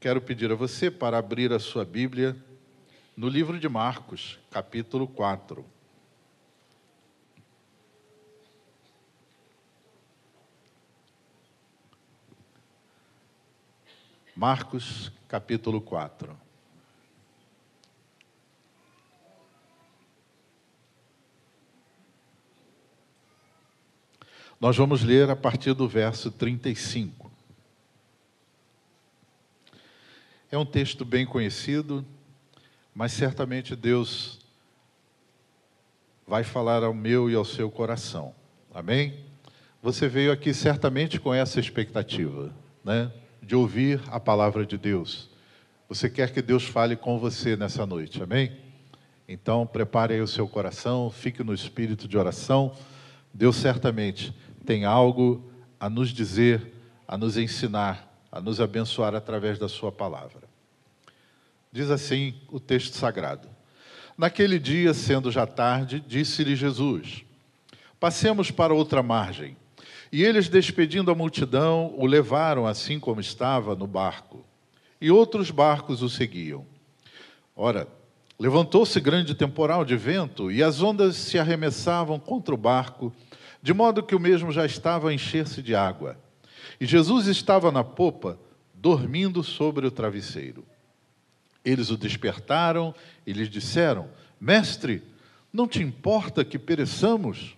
quero pedir a você para abrir a sua Bíblia no livro de Marcos, capítulo 4. Marcos, capítulo 4. Nós vamos ler a partir do verso 35. É um texto bem conhecido, mas certamente Deus vai falar ao meu e ao seu coração. Amém? Você veio aqui certamente com essa expectativa, né? de ouvir a palavra de Deus. Você quer que Deus fale com você nessa noite, amém? Então, prepare aí o seu coração, fique no espírito de oração. Deus certamente tem algo a nos dizer, a nos ensinar, a nos abençoar através da Sua palavra. Diz assim o texto sagrado: Naquele dia, sendo já tarde, disse-lhe Jesus: Passemos para outra margem. E eles, despedindo a multidão, o levaram assim como estava no barco. E outros barcos o seguiam. Ora, levantou-se grande temporal de vento, e as ondas se arremessavam contra o barco, de modo que o mesmo já estava a encher-se de água. E Jesus estava na popa, dormindo sobre o travesseiro. Eles o despertaram e lhes disseram: Mestre, não te importa que pereçamos?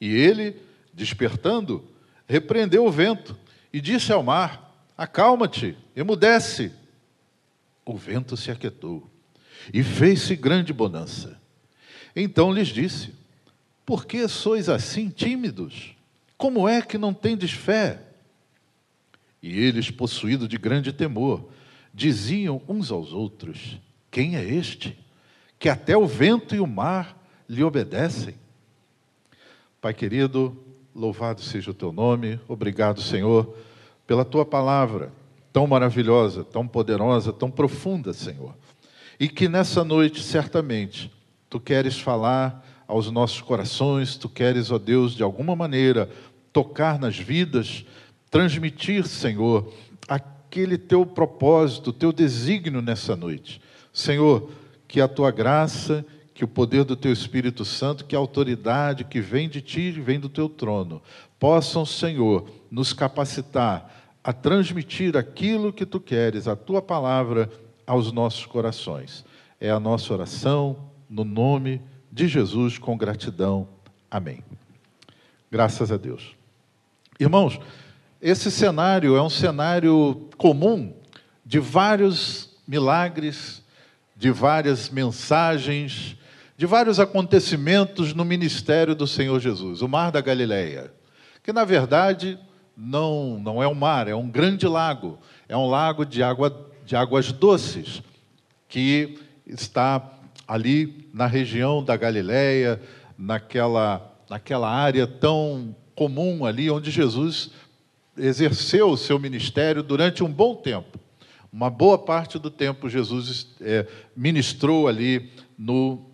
E ele, Despertando, repreendeu o vento e disse ao mar: Acalma-te, emudece. O vento se aquietou e fez-se grande bonança. Então lhes disse: Por que sois assim tímidos? Como é que não tendes fé? E eles, possuídos de grande temor, diziam uns aos outros: Quem é este? Que até o vento e o mar lhe obedecem. Pai querido, Louvado seja o teu nome. Obrigado, Senhor, pela tua palavra tão maravilhosa, tão poderosa, tão profunda, Senhor. E que nessa noite, certamente, tu queres falar aos nossos corações, tu queres, ó Deus, de alguma maneira, tocar nas vidas, transmitir, Senhor, aquele teu propósito, teu desígnio nessa noite. Senhor, que a tua graça que o poder do teu Espírito Santo, que a autoridade que vem de ti, vem do teu trono, possam, Senhor, nos capacitar a transmitir aquilo que tu queres, a tua palavra, aos nossos corações. É a nossa oração no nome de Jesus com gratidão. Amém. Graças a Deus. Irmãos, esse cenário é um cenário comum de vários milagres, de várias mensagens, de vários acontecimentos no ministério do Senhor Jesus, o Mar da Galileia, que na verdade não, não é um mar, é um grande lago, é um lago de, água, de águas doces, que está ali na região da Galileia, naquela, naquela área tão comum ali onde Jesus exerceu o seu ministério durante um bom tempo. Uma boa parte do tempo Jesus é, ministrou ali no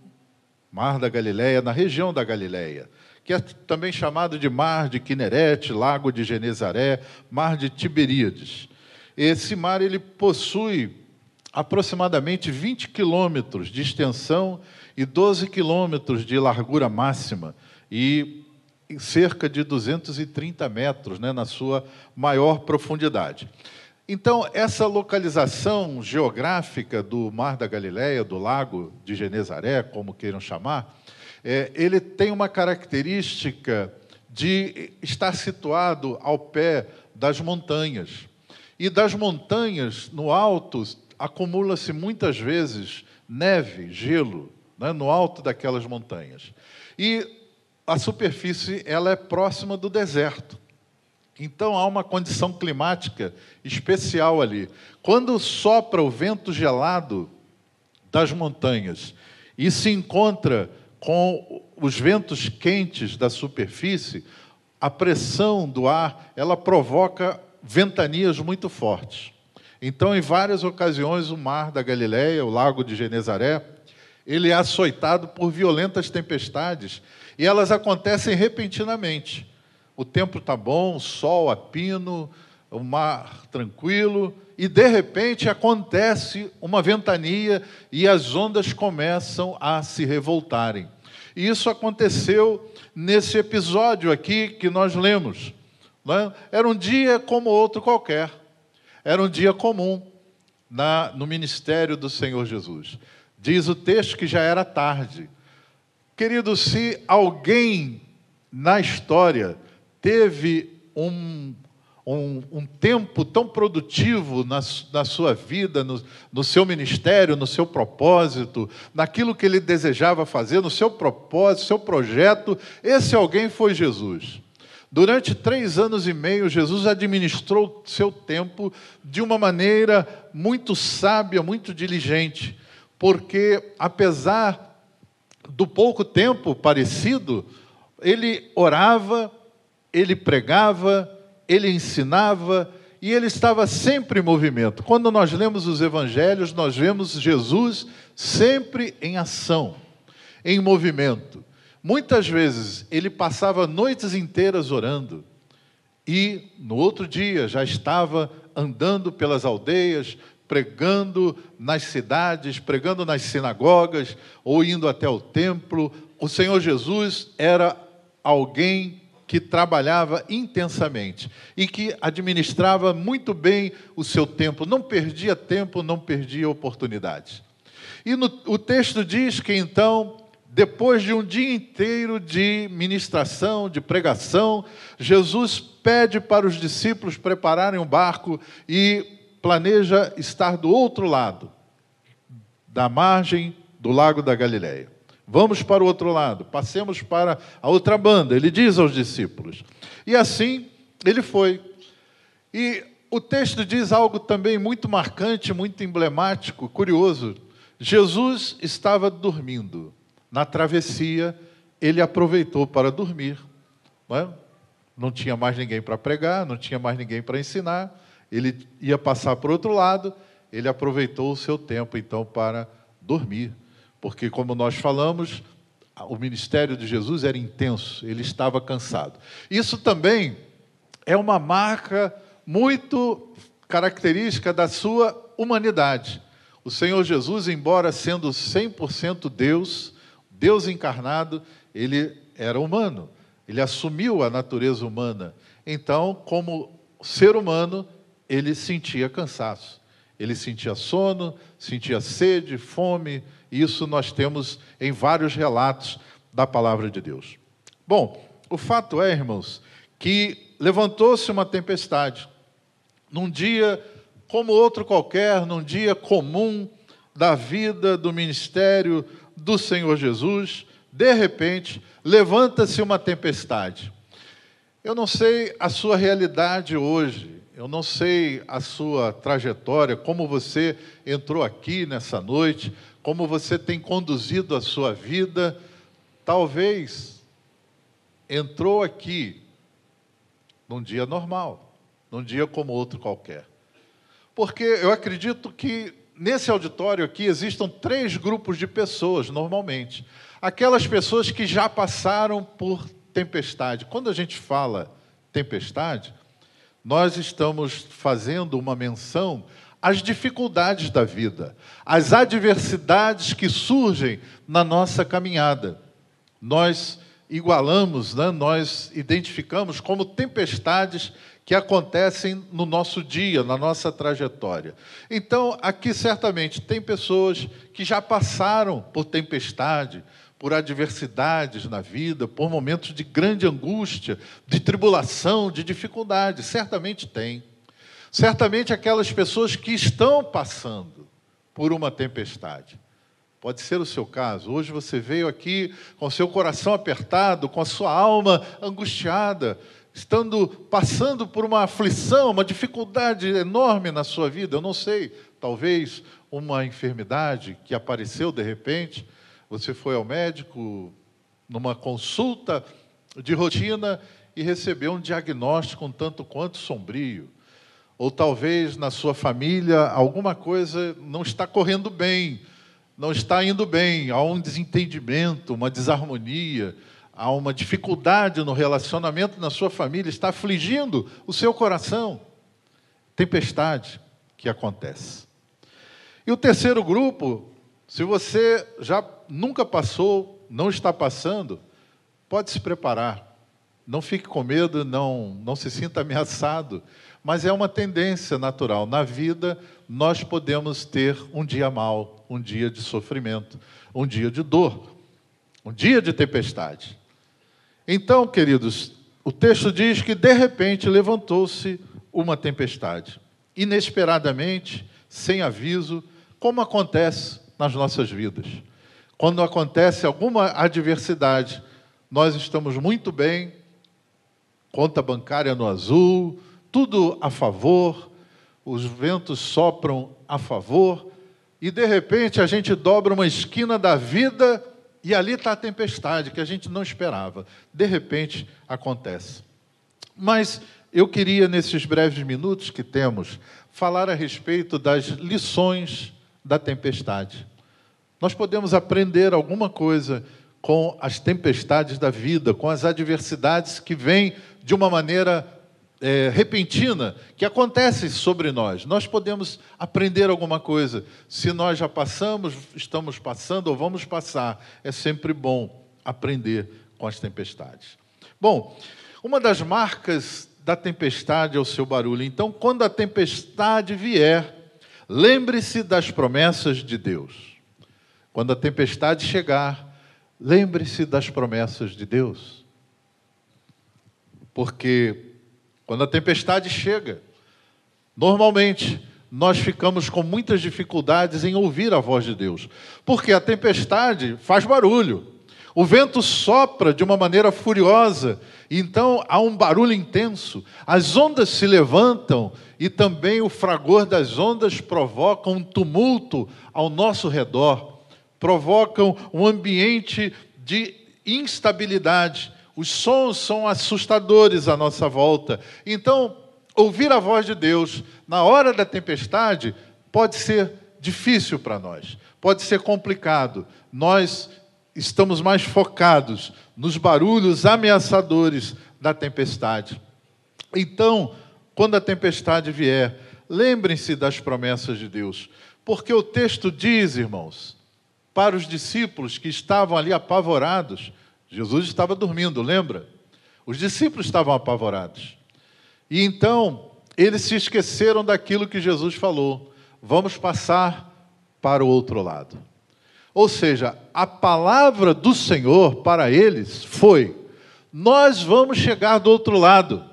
Mar da Galileia, na região da Galileia, que é também chamado de Mar de Quinerete, Lago de Genezaré, Mar de Tiberíades. Esse mar ele possui aproximadamente 20 quilômetros de extensão e 12 quilômetros de largura máxima e cerca de 230 metros né, na sua maior profundidade. Então, essa localização geográfica do Mar da Galileia, do Lago de Genezaré, como queiram chamar, é, ele tem uma característica de estar situado ao pé das montanhas. E das montanhas, no alto, acumula-se muitas vezes neve, gelo, né, no alto daquelas montanhas. E a superfície ela é próxima do deserto. Então há uma condição climática especial ali. Quando sopra o vento gelado das montanhas e se encontra com os ventos quentes da superfície, a pressão do ar, ela provoca ventanias muito fortes. Então, em várias ocasiões, o mar da Galileia, o lago de Genezaré, ele é açoitado por violentas tempestades, e elas acontecem repentinamente. O tempo está bom, sol a pino, o mar tranquilo, e de repente acontece uma ventania e as ondas começam a se revoltarem. E isso aconteceu nesse episódio aqui que nós lemos. Né? Era um dia como outro qualquer, era um dia comum na, no ministério do Senhor Jesus. Diz o texto que já era tarde. Querido, se alguém na história teve um um, um tempo tão produtivo na, na sua vida, no, no seu ministério, no seu propósito, naquilo que ele desejava fazer, no seu propósito, seu projeto, esse alguém foi Jesus. Durante três anos e meio, Jesus administrou seu tempo de uma maneira muito sábia, muito diligente, porque apesar do pouco tempo parecido, ele orava, ele pregava, ele ensinava e ele estava sempre em movimento. Quando nós lemos os evangelhos, nós vemos Jesus sempre em ação, em movimento. Muitas vezes ele passava noites inteiras orando e no outro dia já estava andando pelas aldeias, pregando nas cidades, pregando nas sinagogas ou indo até o templo. O Senhor Jesus era alguém que trabalhava intensamente e que administrava muito bem o seu tempo, não perdia tempo, não perdia oportunidades. E no, o texto diz que então, depois de um dia inteiro de ministração, de pregação, Jesus pede para os discípulos prepararem um barco e planeja estar do outro lado, da margem do lago da Galileia. Vamos para o outro lado, passemos para a outra banda, ele diz aos discípulos. E assim ele foi. E o texto diz algo também muito marcante, muito emblemático, curioso. Jesus estava dormindo. Na travessia, ele aproveitou para dormir. Não, é? não tinha mais ninguém para pregar, não tinha mais ninguém para ensinar. Ele ia passar para o outro lado, ele aproveitou o seu tempo então para dormir porque, como nós falamos, o ministério de Jesus era intenso, ele estava cansado. Isso também é uma marca muito característica da sua humanidade. O Senhor Jesus, embora sendo 100% Deus, Deus encarnado, ele era humano, ele assumiu a natureza humana. Então, como ser humano, ele sentia cansaço, ele sentia sono, sentia sede, fome, isso nós temos em vários relatos da palavra de Deus. Bom, o fato é, irmãos, que levantou-se uma tempestade. Num dia como outro qualquer, num dia comum da vida, do ministério do Senhor Jesus, de repente, levanta-se uma tempestade. Eu não sei a sua realidade hoje, eu não sei a sua trajetória, como você entrou aqui nessa noite, como você tem conduzido a sua vida, talvez entrou aqui num dia normal, num dia como outro qualquer. Porque eu acredito que nesse auditório aqui existam três grupos de pessoas, normalmente. Aquelas pessoas que já passaram por tempestade. Quando a gente fala tempestade, nós estamos fazendo uma menção as dificuldades da vida, as adversidades que surgem na nossa caminhada. Nós igualamos, né? nós identificamos como tempestades que acontecem no nosso dia, na nossa trajetória. Então, aqui certamente tem pessoas que já passaram por tempestade, por adversidades na vida, por momentos de grande angústia, de tribulação, de dificuldade, certamente tem. Certamente aquelas pessoas que estão passando por uma tempestade. Pode ser o seu caso. Hoje você veio aqui com seu coração apertado, com a sua alma angustiada, estando passando por uma aflição, uma dificuldade enorme na sua vida. Eu não sei, talvez uma enfermidade que apareceu de repente. Você foi ao médico numa consulta de rotina e recebeu um diagnóstico um tanto quanto sombrio ou talvez na sua família alguma coisa não está correndo bem, não está indo bem, há um desentendimento, uma desarmonia, há uma dificuldade no relacionamento na sua família, está afligindo o seu coração. tempestade que acontece. E o terceiro grupo, se você já nunca passou, não está passando, pode se preparar. Não fique com medo, não, não se sinta ameaçado, mas é uma tendência natural. Na vida, nós podemos ter um dia mau, um dia de sofrimento, um dia de dor, um dia de tempestade. Então, queridos, o texto diz que de repente levantou-se uma tempestade, inesperadamente, sem aviso, como acontece nas nossas vidas. Quando acontece alguma adversidade, nós estamos muito bem, conta bancária no azul, tudo a favor, os ventos sopram a favor, e de repente a gente dobra uma esquina da vida e ali está a tempestade que a gente não esperava. De repente acontece. Mas eu queria, nesses breves minutos que temos, falar a respeito das lições da tempestade. Nós podemos aprender alguma coisa com as tempestades da vida, com as adversidades que vêm de uma maneira é, repentina, que acontecem sobre nós. Nós podemos aprender alguma coisa. Se nós já passamos, estamos passando ou vamos passar, é sempre bom aprender com as tempestades. Bom, uma das marcas da tempestade é o seu barulho. Então, quando a tempestade vier, lembre-se das promessas de Deus. Quando a tempestade chegar, Lembre-se das promessas de Deus. Porque quando a tempestade chega, normalmente nós ficamos com muitas dificuldades em ouvir a voz de Deus, porque a tempestade faz barulho, o vento sopra de uma maneira furiosa, então há um barulho intenso, as ondas se levantam e também o fragor das ondas provoca um tumulto ao nosso redor provocam um ambiente de instabilidade. Os sons são assustadores à nossa volta. Então, ouvir a voz de Deus na hora da tempestade pode ser difícil para nós, pode ser complicado. Nós estamos mais focados nos barulhos ameaçadores da tempestade. Então, quando a tempestade vier, lembrem-se das promessas de Deus, porque o texto diz, irmãos, para os discípulos que estavam ali apavorados. Jesus estava dormindo, lembra? Os discípulos estavam apavorados. E então, eles se esqueceram daquilo que Jesus falou: vamos passar para o outro lado. Ou seja, a palavra do Senhor para eles foi: nós vamos chegar do outro lado.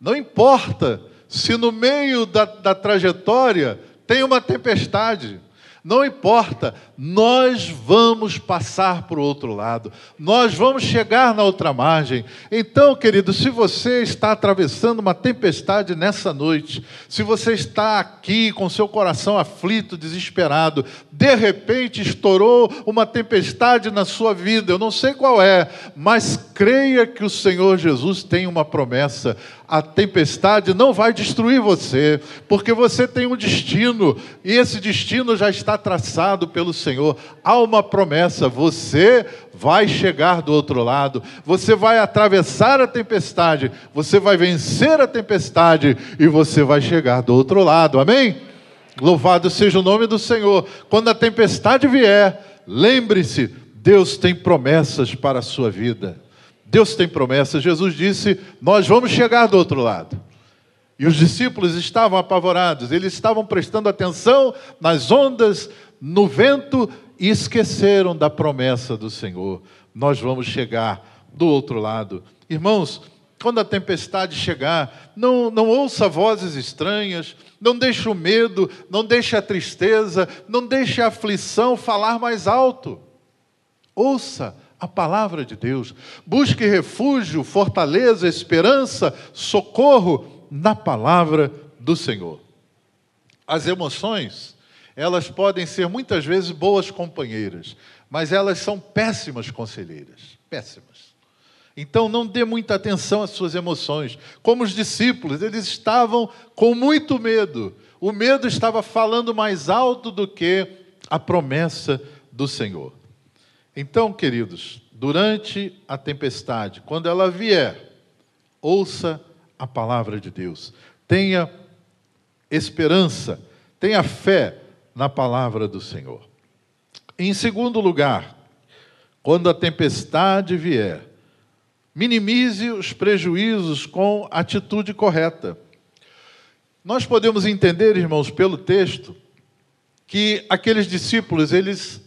Não importa se no meio da, da trajetória tem uma tempestade, não importa, nós vamos passar para o outro lado, nós vamos chegar na outra margem. Então, querido, se você está atravessando uma tempestade nessa noite, se você está aqui com seu coração aflito, desesperado, de repente estourou uma tempestade na sua vida, eu não sei qual é, mas creia que o Senhor Jesus tem uma promessa a tempestade não vai destruir você, porque você tem um destino, e esse destino já está traçado pelo Senhor. Há uma promessa: você vai chegar do outro lado, você vai atravessar a tempestade, você vai vencer a tempestade e você vai chegar do outro lado. Amém? Louvado seja o nome do Senhor. Quando a tempestade vier, lembre-se: Deus tem promessas para a sua vida. Deus tem promessas. Jesus disse: Nós vamos chegar do outro lado. E os discípulos estavam apavorados, eles estavam prestando atenção nas ondas, no vento e esqueceram da promessa do Senhor. Nós vamos chegar do outro lado. Irmãos, quando a tempestade chegar, não, não ouça vozes estranhas, não deixe o medo, não deixe a tristeza, não deixe a aflição falar mais alto. Ouça a palavra de Deus. Busque refúgio, fortaleza, esperança, socorro na palavra do Senhor. As emoções, elas podem ser muitas vezes boas companheiras, mas elas são péssimas conselheiras, péssimas. Então não dê muita atenção às suas emoções. Como os discípulos, eles estavam com muito medo. O medo estava falando mais alto do que a promessa do Senhor. Então, queridos, durante a tempestade, quando ela vier, ouça a palavra de Deus. Tenha esperança, tenha fé na palavra do Senhor. Em segundo lugar, quando a tempestade vier, minimize os prejuízos com atitude correta. Nós podemos entender, irmãos, pelo texto, que aqueles discípulos, eles,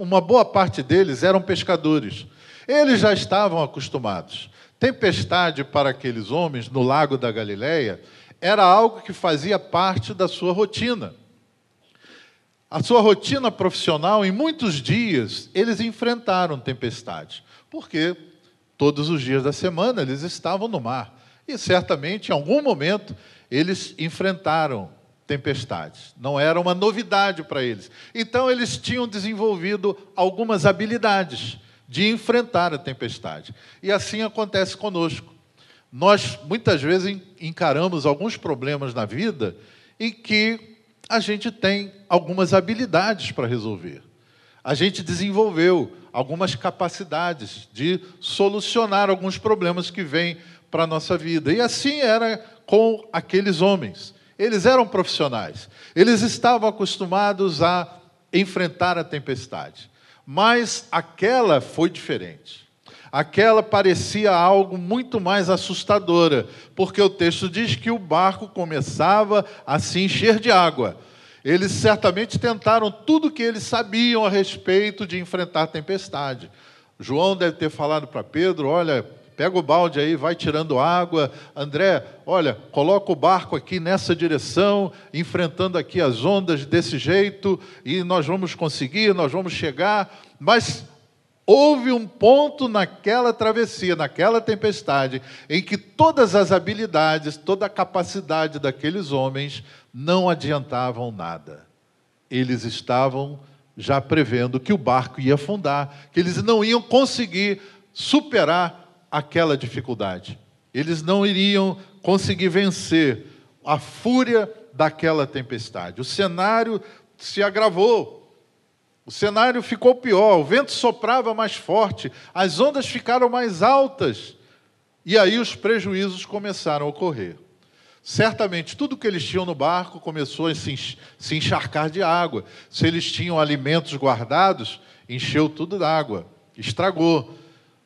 uma boa parte deles eram pescadores. Eles já estavam acostumados. Tempestade para aqueles homens no lago da Galileia era algo que fazia parte da sua rotina. A sua rotina profissional, em muitos dias, eles enfrentaram tempestade. Porque todos os dias da semana eles estavam no mar. E certamente, em algum momento, eles enfrentaram tempestades. Não era uma novidade para eles. Então, eles tinham desenvolvido algumas habilidades de enfrentar a tempestade. E assim acontece conosco. Nós, muitas vezes, encaramos alguns problemas na vida em que a gente tem algumas habilidades para resolver. A gente desenvolveu algumas capacidades de solucionar alguns problemas que vêm para a nossa vida. E assim era com aqueles homens. Eles eram profissionais, eles estavam acostumados a enfrentar a tempestade. Mas aquela foi diferente. Aquela parecia algo muito mais assustadora, porque o texto diz que o barco começava a se encher de água. Eles certamente tentaram tudo o que eles sabiam a respeito de enfrentar tempestade. João deve ter falado para Pedro: olha, pega o balde aí, vai tirando água. André, olha, coloca o barco aqui nessa direção, enfrentando aqui as ondas desse jeito, e nós vamos conseguir, nós vamos chegar. Mas houve um ponto naquela travessia, naquela tempestade, em que todas as habilidades, toda a capacidade daqueles homens não adiantavam nada. Eles estavam já prevendo que o barco ia afundar, que eles não iam conseguir superar aquela dificuldade. Eles não iriam conseguir vencer a fúria daquela tempestade. O cenário se agravou. O cenário ficou pior, o vento soprava mais forte, as ondas ficaram mais altas. E aí os prejuízos começaram a ocorrer. Certamente, tudo que eles tinham no barco começou a se encharcar de água. Se eles tinham alimentos guardados, encheu tudo d'água, estragou.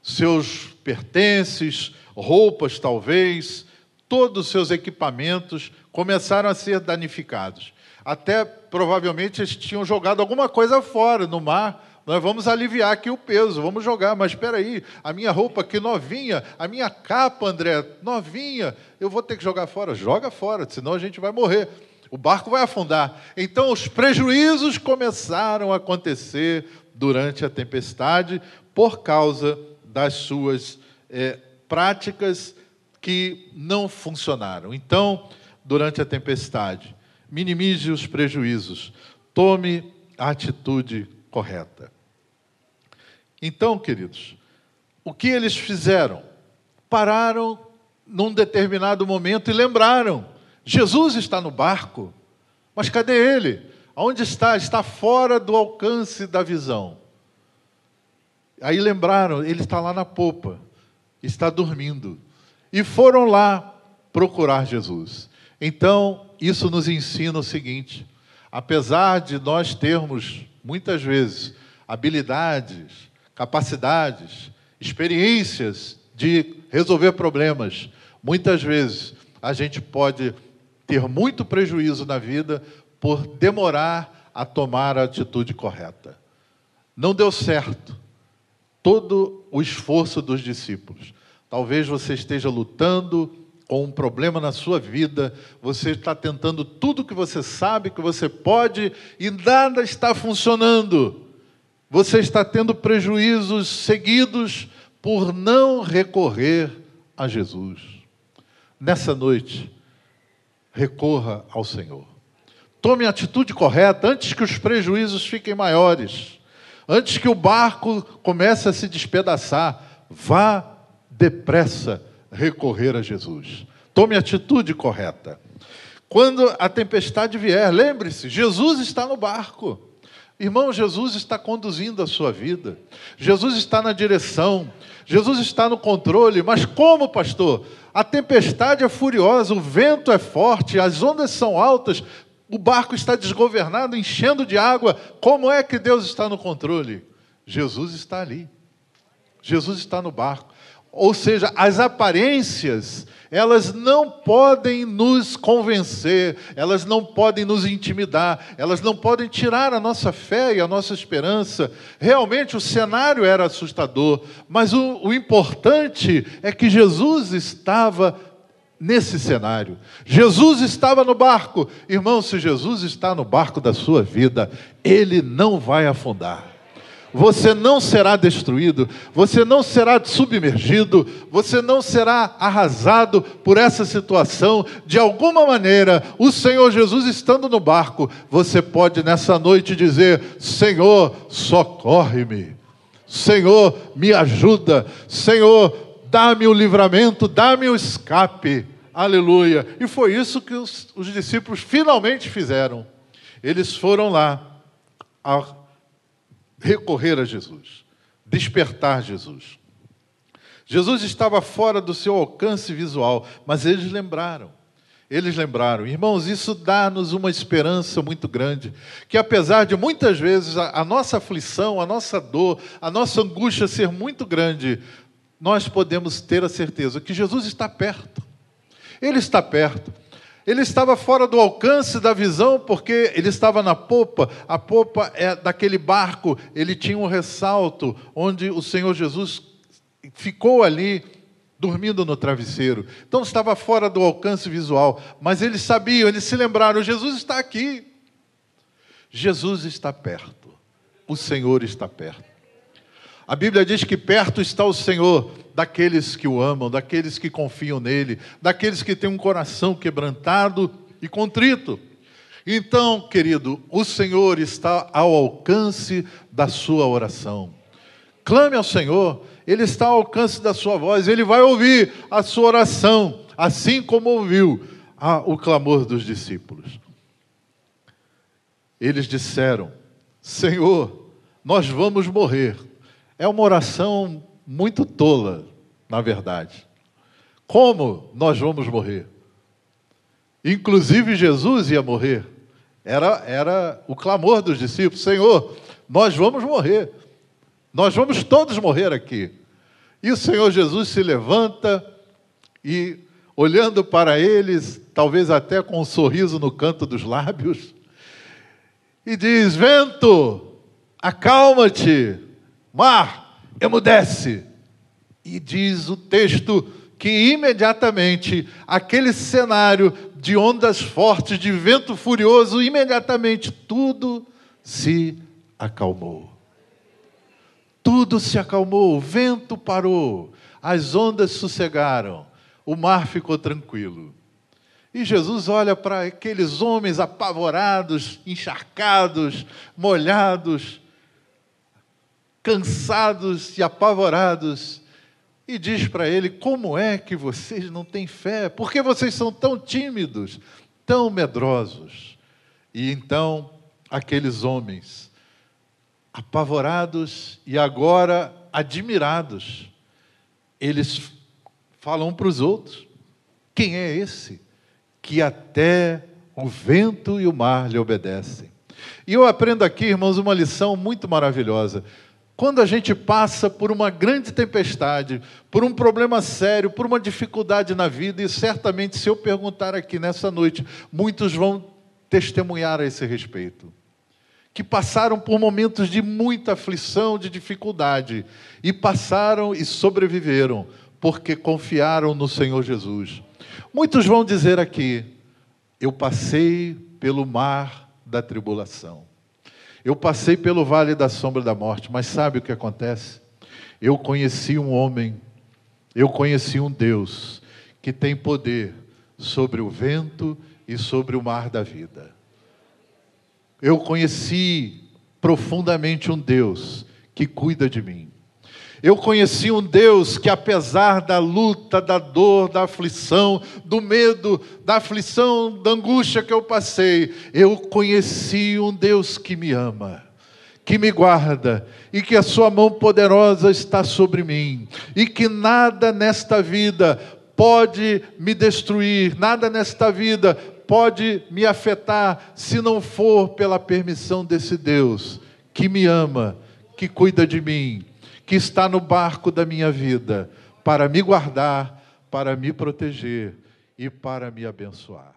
Seus pertences, roupas talvez, todos os seus equipamentos começaram a ser danificados até provavelmente eles tinham jogado alguma coisa fora no mar. Nós vamos aliviar aqui o peso, vamos jogar, mas espera aí, a minha roupa aqui novinha, a minha capa, André, novinha, eu vou ter que jogar fora. Joga fora, senão a gente vai morrer. O barco vai afundar. Então os prejuízos começaram a acontecer durante a tempestade por causa das suas é, práticas que não funcionaram. Então, durante a tempestade, minimize os prejuízos, tome a atitude correta. Então, queridos, o que eles fizeram? Pararam num determinado momento e lembraram: Jesus está no barco, mas cadê ele? Onde está? Está fora do alcance da visão. Aí lembraram: ele está lá na popa, está dormindo. E foram lá procurar Jesus. Então, isso nos ensina o seguinte: apesar de nós termos, muitas vezes, habilidades, capacidades, experiências de resolver problemas, muitas vezes a gente pode ter muito prejuízo na vida por demorar a tomar a atitude correta. Não deu certo todo o esforço dos discípulos. Talvez você esteja lutando com um problema na sua vida, você está tentando tudo que você sabe que você pode e nada está funcionando. Você está tendo prejuízos seguidos por não recorrer a Jesus. Nessa noite, recorra ao Senhor. Tome a atitude correta antes que os prejuízos fiquem maiores, antes que o barco comece a se despedaçar. Vá depressa recorrer a Jesus. Tome a atitude correta. Quando a tempestade vier, lembre-se: Jesus está no barco. Irmão, Jesus está conduzindo a sua vida, Jesus está na direção, Jesus está no controle, mas como, pastor? A tempestade é furiosa, o vento é forte, as ondas são altas, o barco está desgovernado, enchendo de água. Como é que Deus está no controle? Jesus está ali. Jesus está no barco. Ou seja, as aparências, elas não podem nos convencer, elas não podem nos intimidar, elas não podem tirar a nossa fé e a nossa esperança. Realmente o cenário era assustador, mas o, o importante é que Jesus estava nesse cenário. Jesus estava no barco. Irmão, se Jesus está no barco da sua vida, ele não vai afundar você não será destruído, você não será submergido, você não será arrasado por essa situação. De alguma maneira, o Senhor Jesus estando no barco, você pode nessa noite dizer: Senhor, socorre-me. Senhor, me ajuda. Senhor, dá-me o livramento, dá-me o escape. Aleluia. E foi isso que os, os discípulos finalmente fizeram. Eles foram lá recorrer a Jesus, despertar Jesus. Jesus estava fora do seu alcance visual, mas eles lembraram. Eles lembraram, irmãos, isso dá-nos uma esperança muito grande, que apesar de muitas vezes a, a, nossa aflição, a nossa dor, a nossa angústia ser muito grande, nós podemos ter a certeza que Jesus está perto. Ele está perto. Ele estava fora do alcance da visão, porque ele estava na popa. A popa é daquele barco, ele tinha um ressalto, onde o Senhor Jesus ficou ali, dormindo no travesseiro. Então estava fora do alcance visual. Mas eles sabiam, eles se lembraram: Jesus está aqui. Jesus está perto. O Senhor está perto. A Bíblia diz que perto está o Senhor daqueles que o amam, daqueles que confiam nele, daqueles que têm um coração quebrantado e contrito. Então, querido, o Senhor está ao alcance da sua oração. Clame ao Senhor, Ele está ao alcance da sua voz, Ele vai ouvir a sua oração, assim como ouviu a, o clamor dos discípulos. Eles disseram: Senhor, nós vamos morrer. É uma oração muito tola, na verdade. Como nós vamos morrer? Inclusive Jesus ia morrer. Era, era o clamor dos discípulos: Senhor, nós vamos morrer. Nós vamos todos morrer aqui. E o Senhor Jesus se levanta e, olhando para eles, talvez até com um sorriso no canto dos lábios, e diz: Vento, acalma-te, mar, emudece. E diz o texto que imediatamente aquele cenário de ondas fortes, de vento furioso, imediatamente tudo se acalmou. Tudo se acalmou, o vento parou, as ondas sossegaram, o mar ficou tranquilo. E Jesus olha para aqueles homens apavorados, encharcados, molhados, cansados e apavorados, e diz para ele: Como é que vocês não têm fé? Por que vocês são tão tímidos, tão medrosos? E então, aqueles homens, apavorados e agora admirados, eles falam para os outros: Quem é esse que até o vento e o mar lhe obedecem? E eu aprendo aqui, irmãos, uma lição muito maravilhosa. Quando a gente passa por uma grande tempestade, por um problema sério, por uma dificuldade na vida, e certamente, se eu perguntar aqui nessa noite, muitos vão testemunhar a esse respeito. Que passaram por momentos de muita aflição, de dificuldade, e passaram e sobreviveram, porque confiaram no Senhor Jesus. Muitos vão dizer aqui: eu passei pelo mar da tribulação. Eu passei pelo vale da sombra da morte, mas sabe o que acontece? Eu conheci um homem, eu conheci um Deus que tem poder sobre o vento e sobre o mar da vida. Eu conheci profundamente um Deus que cuida de mim. Eu conheci um Deus que, apesar da luta, da dor, da aflição, do medo, da aflição, da angústia que eu passei, eu conheci um Deus que me ama. que me guarda e que a sua mão poderosa está sobre mim e que nada nesta vida pode me destruir, nada nesta vida pode me afetar se não for pela permissão desse Deus que me ama, que cuida de mim, que está no barco da minha vida para me guardar, para me proteger e para me abençoar.